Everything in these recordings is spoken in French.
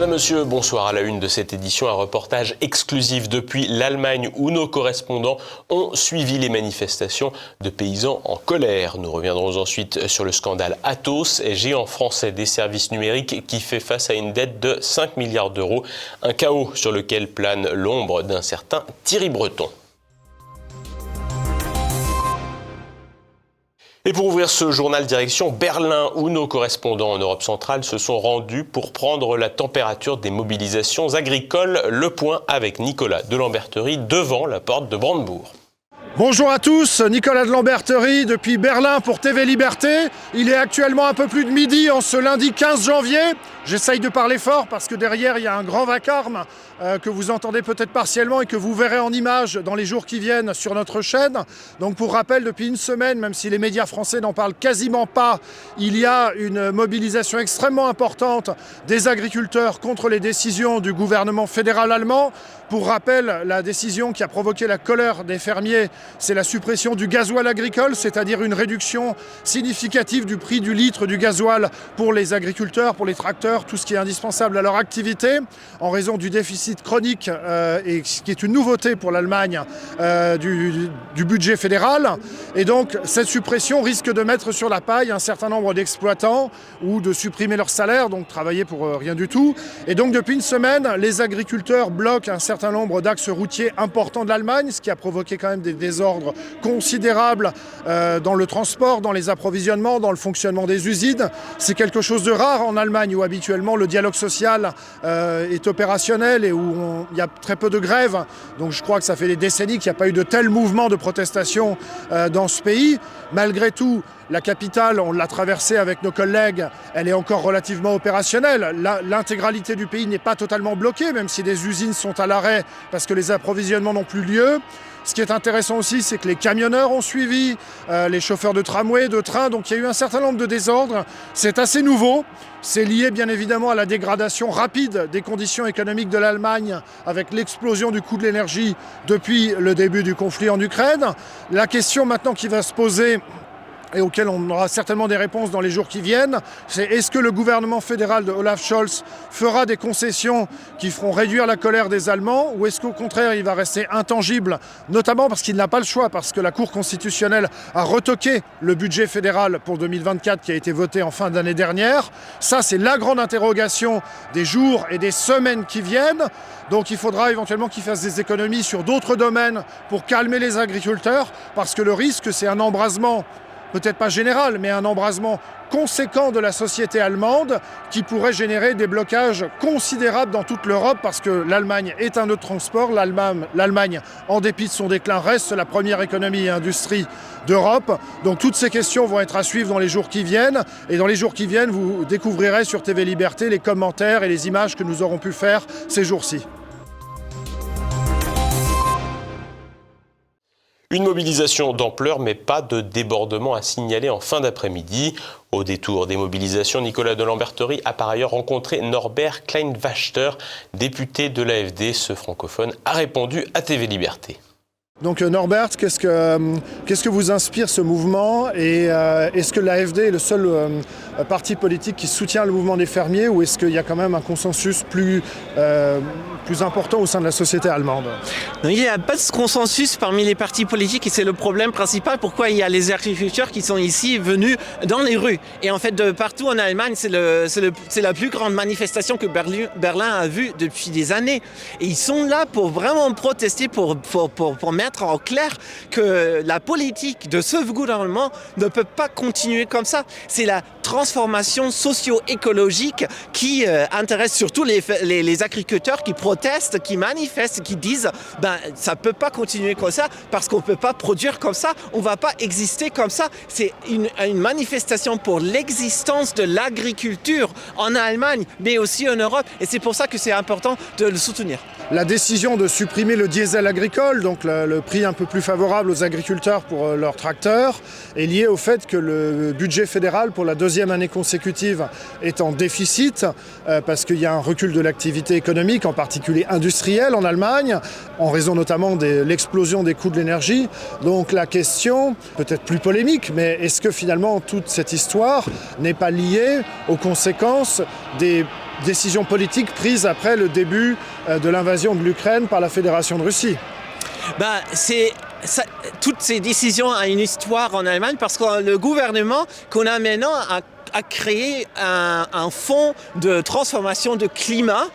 Madame, Monsieur, bonsoir à la une de cette édition, un reportage exclusif depuis l'Allemagne où nos correspondants ont suivi les manifestations de paysans en colère. Nous reviendrons ensuite sur le scandale Atos, géant français des services numériques qui fait face à une dette de 5 milliards d'euros, un chaos sur lequel plane l'ombre d'un certain Thierry Breton. Et pour ouvrir ce journal direction Berlin, où nos correspondants en Europe centrale se sont rendus pour prendre la température des mobilisations agricoles. Le point avec Nicolas de Lamberterie devant la porte de Brandebourg. Bonjour à tous, Nicolas de Lamberterie depuis Berlin pour TV Liberté. Il est actuellement un peu plus de midi en ce lundi 15 janvier. J'essaye de parler fort parce que derrière il y a un grand vacarme euh, que vous entendez peut-être partiellement et que vous verrez en image dans les jours qui viennent sur notre chaîne. Donc pour rappel, depuis une semaine, même si les médias français n'en parlent quasiment pas, il y a une mobilisation extrêmement importante des agriculteurs contre les décisions du gouvernement fédéral allemand. Pour rappel, la décision qui a provoqué la colère des fermiers, c'est la suppression du gasoil agricole, c'est-à-dire une réduction significative du prix du litre du gasoil pour les agriculteurs, pour les tracteurs, tout ce qui est indispensable à leur activité, en raison du déficit chronique euh, et ce qui est une nouveauté pour l'Allemagne euh, du, budget fédéral. Et donc cette suppression risque de mettre sur la paille un certain nombre d'exploitants ou de supprimer leur salaire, donc travailler pour euh, rien du tout. Et donc depuis une semaine, les agriculteurs bloquent un certain nombre d'axes routiers importants de l'Allemagne, ce qui a provoqué quand même des désordres considérables dans le transport, dans les approvisionnements, dans le fonctionnement des usines. C'est quelque chose de rare en Allemagne où habituellement le dialogue social est opérationnel et où il y a très peu de grèves. Donc je crois que ça fait des décennies qu'il n'y a pas eu de tel mouvement de protestation euh, dans ce pays. Malgré tout, la capitale, on l'a traversée avec nos collègues, elle est encore relativement opérationnelle. L'intégralité du pays n'est pas totalement bloquée, même si des usines sont à l'arrêt parce que les approvisionnements n'ont plus lieu. Ce qui est intéressant aussi, c'est que les camionneurs ont suivi, euh, les chauffeurs de tramway, de train, donc il y a eu un certain nombre de désordres. C'est assez nouveau. C'est lié bien évidemment à la dégradation rapide des conditions économiques de l'Allemagne avec l'explosion du coût de l'énergie depuis le début du conflit en Ukraine. La question maintenant qui va se poser, et auquel on aura certainement des réponses dans les jours qui viennent, c'est est-ce que le gouvernement fédéral de Olaf Scholz fera des concessions qui feront réduire la colère des Allemands, ou est-ce qu'au contraire il va rester intangible, notamment parce qu'il n'a pas le choix, parce que la Cour constitutionnelle a retoqué le budget fédéral pour 2024 qui a été voté en fin d'année dernière? Ça, c'est la grande interrogation des jours et des semaines qui viennent. Donc il faudra éventuellement qu'il fasse des économies sur d'autres domaines pour calmer les agriculteurs, parce que le risque, c'est un embrasement peut-être pas général, mais un embrasement conséquent de la société allemande qui pourrait générer des blocages considérables dans toute l'Europe parce que l'Allemagne est un autre transport. L'Allemagne, en dépit de son déclin, reste la première économie et industrie d'Europe. Donc toutes ces questions vont être à suivre dans les jours qui viennent. Et dans les jours qui viennent, vous découvrirez sur TV Liberté les commentaires et les images que nous aurons pu faire ces jours-ci. Une mobilisation d'ampleur, mais pas de débordement à signaler en fin d'après-midi. Au détour des mobilisations, Nicolas de Lamberterie a par ailleurs rencontré Norbert Kleinwachter, député de l'AFD. Ce francophone a répondu à TV Liberté. Donc euh, Norbert, qu'est-ce que, euh, qu'est-ce que vous inspire ce mouvement? Et euh, est-ce que l'AFD est le seul parti politique qui soutient le mouvement des fermiers ou est-ce qu'il y a quand même un consensus plus, plus important au sein de la société allemande? Il n'y a pas de consensus parmi les partis politiques et c'est le problème principal pourquoi il y a les agriculteurs qui sont ici venus dans les rues. Et en fait, de partout en Allemagne, c'est, le, c'est, la plus grande manifestation que Berlin, Berlin, a vue depuis des années. Et ils sont là pour vraiment protester, pour, pour, pour, pour mettre en clair que la politique de ce gouvernement ne peut pas continuer comme ça. C'est la transformation socio-écologique qui euh, surtout les, les, agriculteurs qui protestent, qui manifestent, qui disent ben ça peut pas continuer comme ça parce qu'on peut pas produire comme ça, on va pas exister comme ça. C'est une, une manifestation pour l'existence de l'agriculture en Allemagne, mais aussi en Europe, et c'est pour ça que c'est important de le soutenir. La décision de supprimer le diesel agricole, donc le prix un peu plus favorable aux agriculteurs pour euh, leurs tracteurs est lié au fait que le budget fédéral pour la deuxième année consécutive est en déficit euh, parce qu'il y a un recul de l'activité économique, en particulier industrielle en Allemagne, en raison notamment de l'explosion des coûts de l'énergie. Donc la question, peut-être plus polémique, mais est-ce que finalement toute cette histoire n'est pas liée aux conséquences des décision politique prise après le début de l'invasion de l'Ukraine par la Fédération de Russie? Ben, c'est toutes ces décisions ont une histoire en Allemagne parce que le gouvernement qu'on a maintenant a, a créé un, fonds de transformation de climat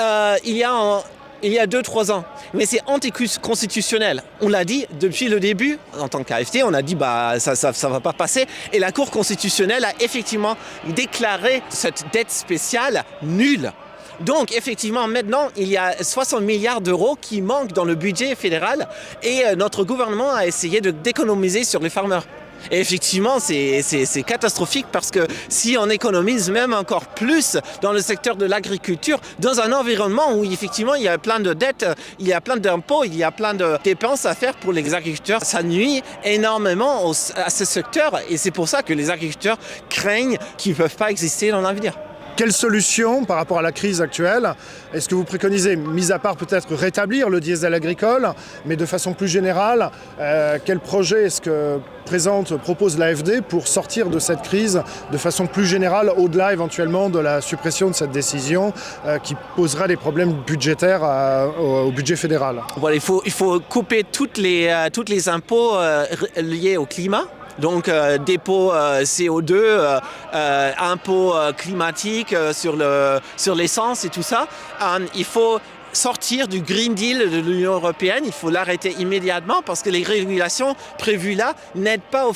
euh, il y a il y a 2-3 ans. Mais c'est anticonstitutionnel. On l'a dit depuis le début, en tant qu'AFT, on a dit bah ça ne ça, ça va pas passer. Et la Cour constitutionnelle a effectivement déclaré cette dette spéciale nulle. Donc effectivement, maintenant, il y a 60 milliards d'euros qui manquent dans le budget fédéral et euh, notre gouvernement a essayé d'économiser sur les farmers. Et effectivement, c'est catastrophique parce que si on économise même encore plus dans le secteur de l'agriculture, dans un environnement où effectivement il y a plein de dettes, il y a plein d'impôts, il y a plein de dépenses à faire pour les agriculteurs, ça nuit énormément à ce secteur et c'est pour ça que les agriculteurs craignent qu'ils ne peuvent pas exister dans l'avenir. Quelle solution par rapport à la crise actuelle est-ce que vous préconisez, mis à part peut-être rétablir le diesel agricole, mais de façon plus générale, euh, quel projet est-ce que présente, propose l'AFD pour sortir de cette crise de façon plus générale, au-delà éventuellement de la suppression de cette décision euh, qui posera des problèmes budgétaires à, au, budget fédéral? Il, faut, couper toutes les, euh, toutes les impôts euh, liés au climat donc dépôt euh, CO2, euh, euh, impôts climatiques sur l'essence sur et tout ça. Euh, il faut sortir du Green Deal de l'Union européenne, il faut l'arrêter immédiatement parce que les régulations prévues là n'aident pas aux,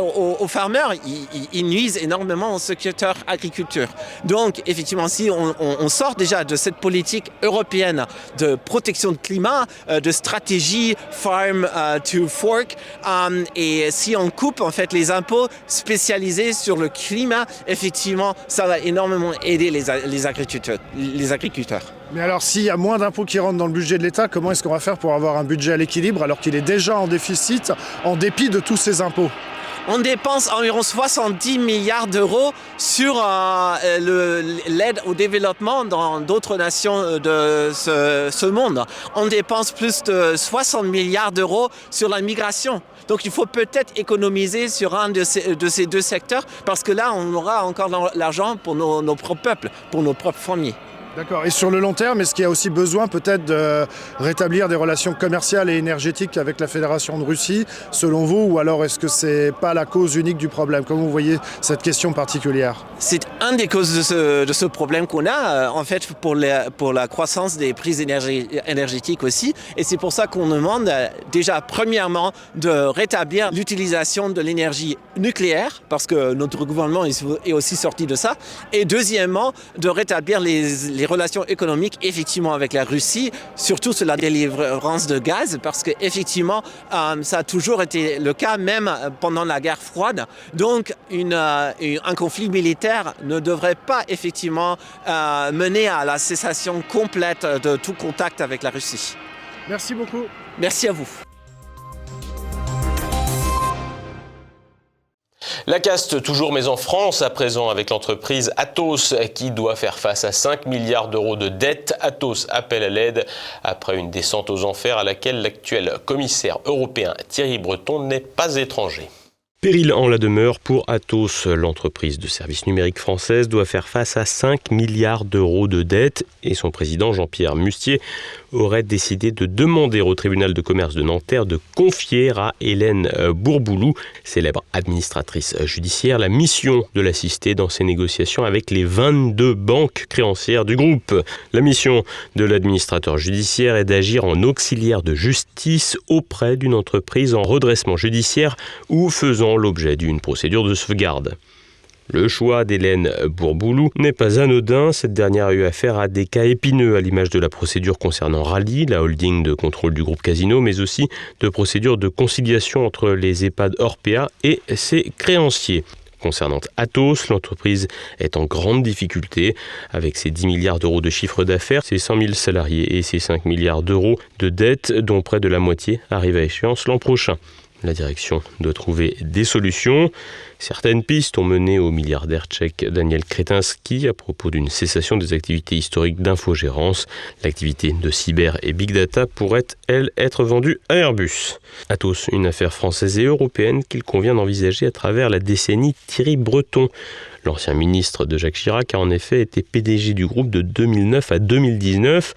aux, aux farmers, ils, nuisent énormément au secteur agriculture. Donc effectivement, si on, sort déjà de cette politique européenne de protection de climat, euh, de stratégie farm uh, to fork, et si on coupe en fait les impôts spécialisés sur le climat, effectivement, ça va énormément aider. Les agriculteurs. Mais alors s'il y a moins d'impôts qui rentrent dans le budget de l'État, comment est-ce qu'on va faire pour avoir un budget à l'équilibre alors qu'il est déjà en déficit en dépit de tous ces impôts? On dépense environ 70 milliards d'euros sur euh, l'aide au développement dans d'autres nations de ce, monde. On dépense plus de 60 milliards d'euros sur la migration. Donc il faut peut-être économiser sur un de ces, de ces, deux secteurs parce que là, on aura encore l'argent pour nos, nos propres peuples, pour nos propres familles. D'accord. Et sur le long terme, est-ce qu'il y a aussi besoin peut-être de rétablir des relations commerciales et énergétiques avec la Fédération de Russie, selon vous, ou alors est-ce que c'est pas la cause unique du problème? Comment vous voyez cette question particulière? C'est un des causes de ce, problème qu'on a, en fait, pour, la croissance des prix énergie, énergétiques aussi. Et c'est pour ça qu'on demande déjà, premièrement, de rétablir l'utilisation de l'énergie nucléaire, parce que notre gouvernement est aussi sorti de ça. Et deuxièmement, de rétablir les les relations économiques effectivement avec la Russie, surtout sur la délivrance de gaz, parce que effectivement euh, ça a toujours été le cas même pendant la guerre froide. Donc une, euh, un conflit militaire ne devrait pas effectivement euh, mener à la cessation complète de tout contact avec la Russie. Merci beaucoup. Merci à vous. La caste toujours mais en France à présent avec l'entreprise Atos qui doit faire face à 5 milliards d'euros de dettes. Atos appelle à l'aide après une descente aux enfers à laquelle l'actuel commissaire européen Thierry Breton n'est pas étranger. Péril en la demeure pour Atos. L'entreprise de services numériques française doit faire face à 5 milliards d'euros de dettes et son président Jean-Pierre Mustier aurait décidé de demander au tribunal de commerce de Nanterre de confier à Hélène Bourboulou, célèbre administratrice judiciaire, la mission de l'assister dans ses négociations avec les 22 banques créancières du groupe. La mission de l'administrateur judiciaire est d'agir en auxiliaire de justice auprès d'une entreprise en redressement judiciaire ou faisant l'objet d'une procédure de sauvegarde. Le choix d'Hélène Bourboulou n'est pas anodin. Cette dernière a eu affaire à des cas épineux à l'image de la procédure concernant Rally, la holding de contrôle du groupe Casino, mais aussi de procédures de conciliation entre les EHPAD Orpea et ses créanciers. Concernant Atos, l'entreprise est en grande difficulté avec ses 10 milliards d'euros de chiffre d'affaires, ses 100 000 salariés et ses 5 milliards d'euros de dettes, dont près de la moitié arrive à échéance l'an prochain. La direction doit trouver des solutions. Certaines pistes ont mené au milliardaire tchèque Daniel Kretinsky à propos d'une cessation des activités historiques d'infogérance. L'activité de cyber et big data pourrait, elle, être vendue à Airbus. Atos, une affaire française et européenne qu'il convient d'envisager à travers la décennie Thierry Breton. L'ancien ministre de Jacques Chirac a en effet été PDG du groupe de 2009 à 2019.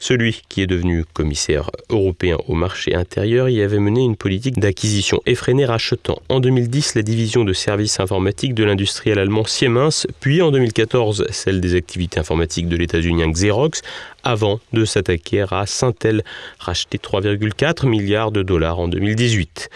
Celui qui est devenu commissaire européen au marché intérieur y avait mené une politique d'acquisition effrénée rachetant en 2010 la division de services informatiques de l'industriel allemand Siemens, puis en 2014 celle des activités informatiques de l'états-unien Xerox, avant de s'attaquer à Syntel, racheté 3,4 milliards de dollars en 2018.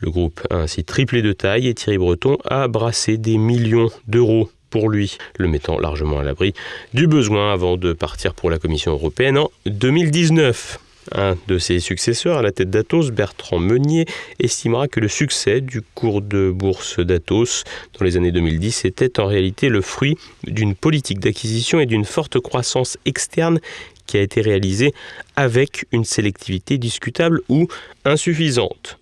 Le groupe a ainsi triplé de taille et Thierry Breton a brassé des millions d'euros pour lui, le mettant largement à l'abri du besoin avant de partir pour la Commission européenne en 2019. Un de ses successeurs à la tête d'Atos, Bertrand Meunier, estimera que le succès du cours de bourse d'Atos dans les années 2010 était en réalité le fruit d'une politique d'acquisition et d'une forte croissance externe qui a été réalisée avec une sélectivité discutable ou insuffisante.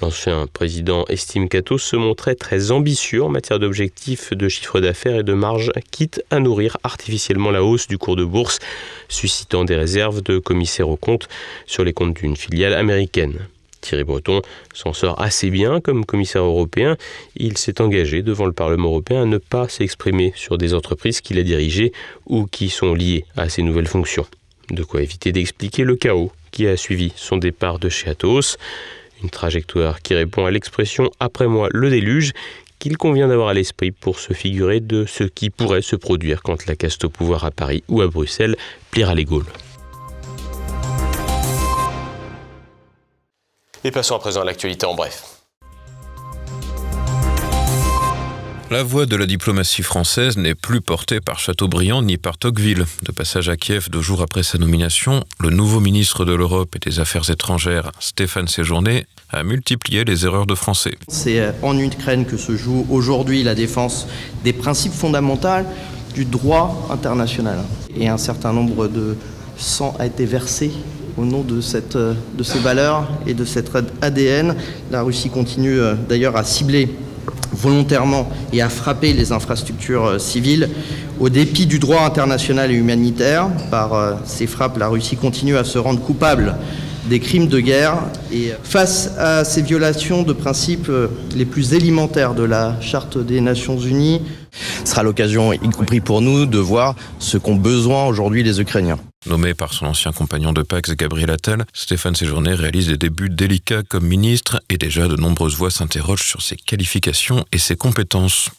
L'ancien président estime qu'Atos se montrait très ambitieux en matière d'objectifs de chiffre d'affaires et de marge, quitte à nourrir artificiellement la hausse du cours de bourse, suscitant des réserves de commissaires aux comptes sur les comptes d'une filiale américaine. Thierry Breton s'en sort assez bien comme commissaire européen. Il s'est engagé devant le Parlement européen à ne pas s'exprimer sur des entreprises qu'il a dirigées ou qui sont liées à ses nouvelles fonctions. De quoi éviter d'expliquer le chaos qui a suivi son départ de chez Atos. Une trajectoire qui répond à l'expression après moi le déluge qu'il convient d'avoir à l'esprit pour se figurer de ce qui pourrait se produire quand la caste au pouvoir à Paris ou à Bruxelles pliera les Gaules. Et passons à présent à l'actualité en bref. La voix de la diplomatie française n'est plus portée par Chateaubriand ni par Tocqueville. De passage à Kiev deux jours après sa nomination, le nouveau ministre de l'Europe et des Affaires étrangères, Stéphane Séjourné, a multiplié les erreurs de français. C'est euh, en Ukraine que se joue aujourd'hui la défense des principes fondamentaux du droit international. Et un certain nombre de sang a été versé au nom de, euh, ces valeurs et de cette ADN. La Russie continue euh, d'ailleurs à cibler volontairement et à frapper les infrastructures euh, civiles. Au dépit du droit international et humanitaire, par euh, ces frappes, la Russie continue à se rendre coupable des crimes de guerre. Et face à ces violations de principes euh, les plus élémentaires de la Charte des Nations Unies, ce sera l'occasion, y compris pour nous, de voir ce qu'ont besoin aujourd'hui les Ukrainiens. Nommé par son ancien compagnon de Pax, Gabriel Attal, Stéphane Séjourné réalise des débuts délicats comme ministre et déjà de nombreuses voix s'interrogent sur ses qualifications et ses compétences.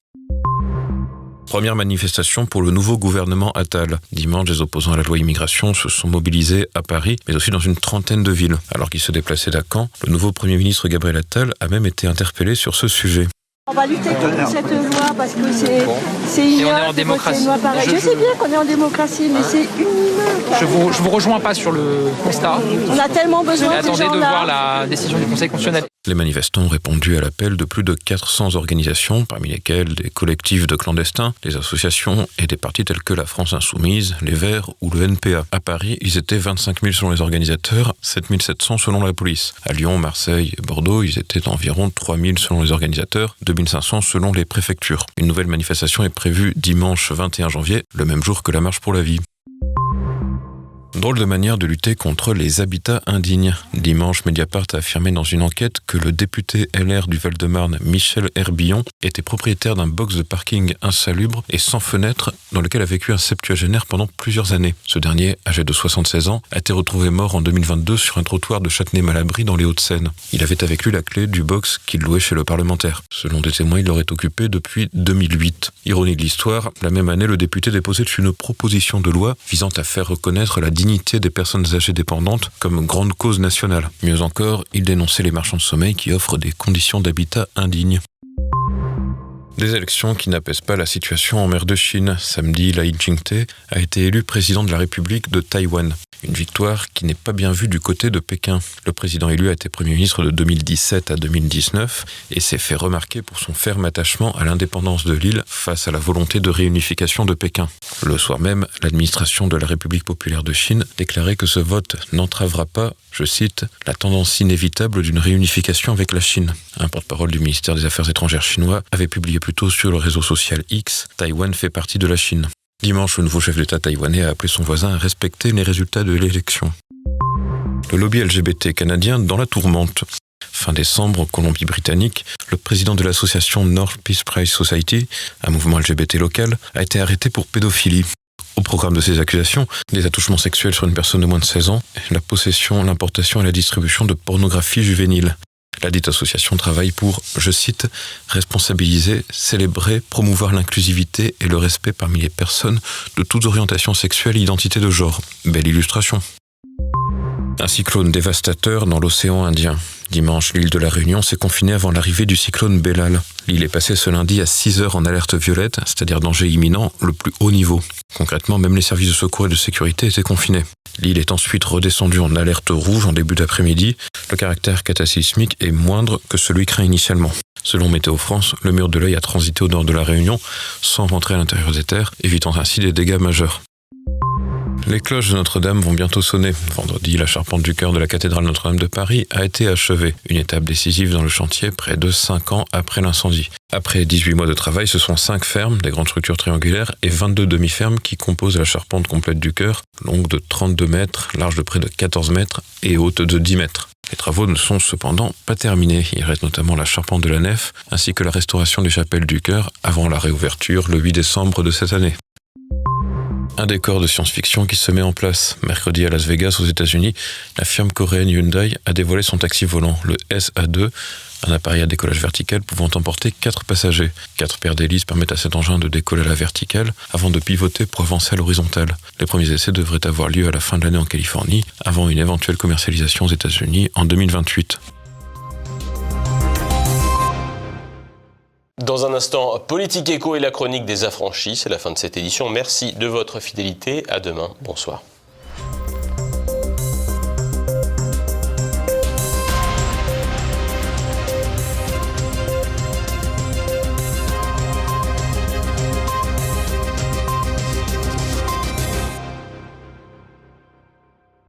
Première manifestation pour le nouveau gouvernement Attal. Dimanche, les opposants à la loi immigration se sont mobilisés à Paris, mais aussi dans une trentaine de villes. Alors qu'il se déplaçait à le nouveau Premier ministre Gabriel Attal a même été interpellé sur ce sujet. On va lutter contre cette loi parce que c'est c'est ignoble. on est en démocratie. Je, je, sais bien qu'on est en démocratie, mais c'est inhumain. Je vous, je vous rejoins pas sur le constat. On a tellement besoin de gens de voir la décision du Conseil constitutionnel. Les manifestants ont répondu à l'appel de plus de 400 organisations, parmi lesquelles des collectifs de clandestins, des associations et des partis tels que la France Insoumise, les Verts ou le NPA. À Paris, ils étaient 25 000 selon les organisateurs, 7 700 selon la police. À Lyon, Marseille et Bordeaux, ils étaient environ 3 000 selon les organisateurs, 2 500 selon les préfectures. Une nouvelle manifestation est prévue dimanche 21 janvier, le même jour que la marche pour la vie. Drôle de manière de lutter contre les habitats indignes. Dimanche, Mediapart a affirmé dans une enquête que le député LR du Val-de-Marne, Michel Herbillon, était propriétaire d'un box de parking insalubre et sans fenêtre dans lequel a vécu un septuagénaire pendant plusieurs années. Ce dernier, âgé de 76 ans, a été retrouvé mort en 2022 sur un trottoir de Châtenay-Malabry dans les Hauts-de-Seine. Il avait avec lui la clé du box qu'il louait chez le parlementaire. Selon des témoins, il l'aurait occupé depuis 2008. Ironie de l'histoire, la même année, le député déposait une proposition de loi visant à faire reconnaître la dignité des personnes âgées dépendantes comme grande cause nationale. Mieux encore, il dénonçait les marchands de sommeil qui offrent des conditions d'habitat indignes. Des élections qui n'apaisent pas la situation en mer de Chine. Samedi, Lai Ching-te a été élu président de la République de Taïwan. Une victoire qui n'est pas bien vue du côté de Pékin. Le président élu a été Premier ministre de 2017 à 2019 et s'est fait remarquer pour son ferme attachement à l'indépendance de l'île face à la volonté de réunification de Pékin. Le soir même, l'administration de la République populaire de Chine déclarait que ce vote n'entravera pas, je cite, la tendance inévitable d'une réunification avec la Chine. Un porte-parole du ministère des Affaires étrangères chinois avait publié plus tôt sur le réseau social X, Taïwan fait partie de la Chine. Dimanche, le nouveau chef d'État taïwanais a appelé son voisin à respecter les résultats de l'élection. Le lobby LGBT canadien dans la tourmente. Fin décembre, en Colombie-Britannique, le président de l'association North Peace Prize Society, un mouvement LGBT local, a été arrêté pour pédophilie. Au programme de ces accusations, des attouchements sexuels sur une personne de moins de 16 ans, la possession, l'importation et la distribution de pornographie juvénile. La dite association travaille pour, je cite, responsabiliser, célébrer, promouvoir l'inclusivité et le respect parmi les personnes de toutes orientations sexuelles et identités de genre. Belle illustration. Un cyclone dévastateur dans l'océan Indien. Dimanche, l'île de la Réunion s'est confinée avant l'arrivée du cyclone Bellal. L'île est passée ce lundi à 6 heures en alerte violette, c'est-à-dire danger imminent, le plus haut niveau. Concrètement, même les services de secours et de sécurité étaient confinés. L'île est ensuite redescendue en alerte rouge en début d'après-midi. Le caractère catasismique est moindre que celui craint initialement. Selon Météo France, le mur de l'œil a transité au nord de la Réunion sans rentrer à l'intérieur des terres, évitant ainsi des dégâts majeurs. Les cloches de Notre-Dame vont bientôt sonner. Vendredi, la charpente du cœur de la cathédrale Notre-Dame de Paris a été achevée. Une étape décisive dans le chantier près de 5 ans après l'incendie. Après 18 mois de travail, ce sont 5 fermes, des grandes structures triangulaires, et 22 demi-fermes qui composent la charpente complète du cœur, longue de 32 mètres, large de près de 14 mètres et haute de 10 mètres. Les travaux ne sont cependant pas terminés. Il reste notamment la charpente de la nef, ainsi que la restauration des chapelles du chœur avant la réouverture le 8 décembre de cette année un décor de science-fiction qui se met en place. Mercredi à Las Vegas, aux États-Unis, la firme coréenne Hyundai a dévoilé son taxi volant, le SA2, un appareil à décollage vertical pouvant emporter 4 passagers. Quatre paires d'hélices permettent à cet engin de décoller à la verticale avant de pivoter pour avancer. Les premiers essais devraient avoir lieu à la fin de l'année en Californie, avant une éventuelle commercialisation aux États-Unis en 2028. Dans un instant, Politique Éco et la chronique des affranchis. C'est la fin de cette édition. Merci de votre fidélité. À demain. Bonsoir.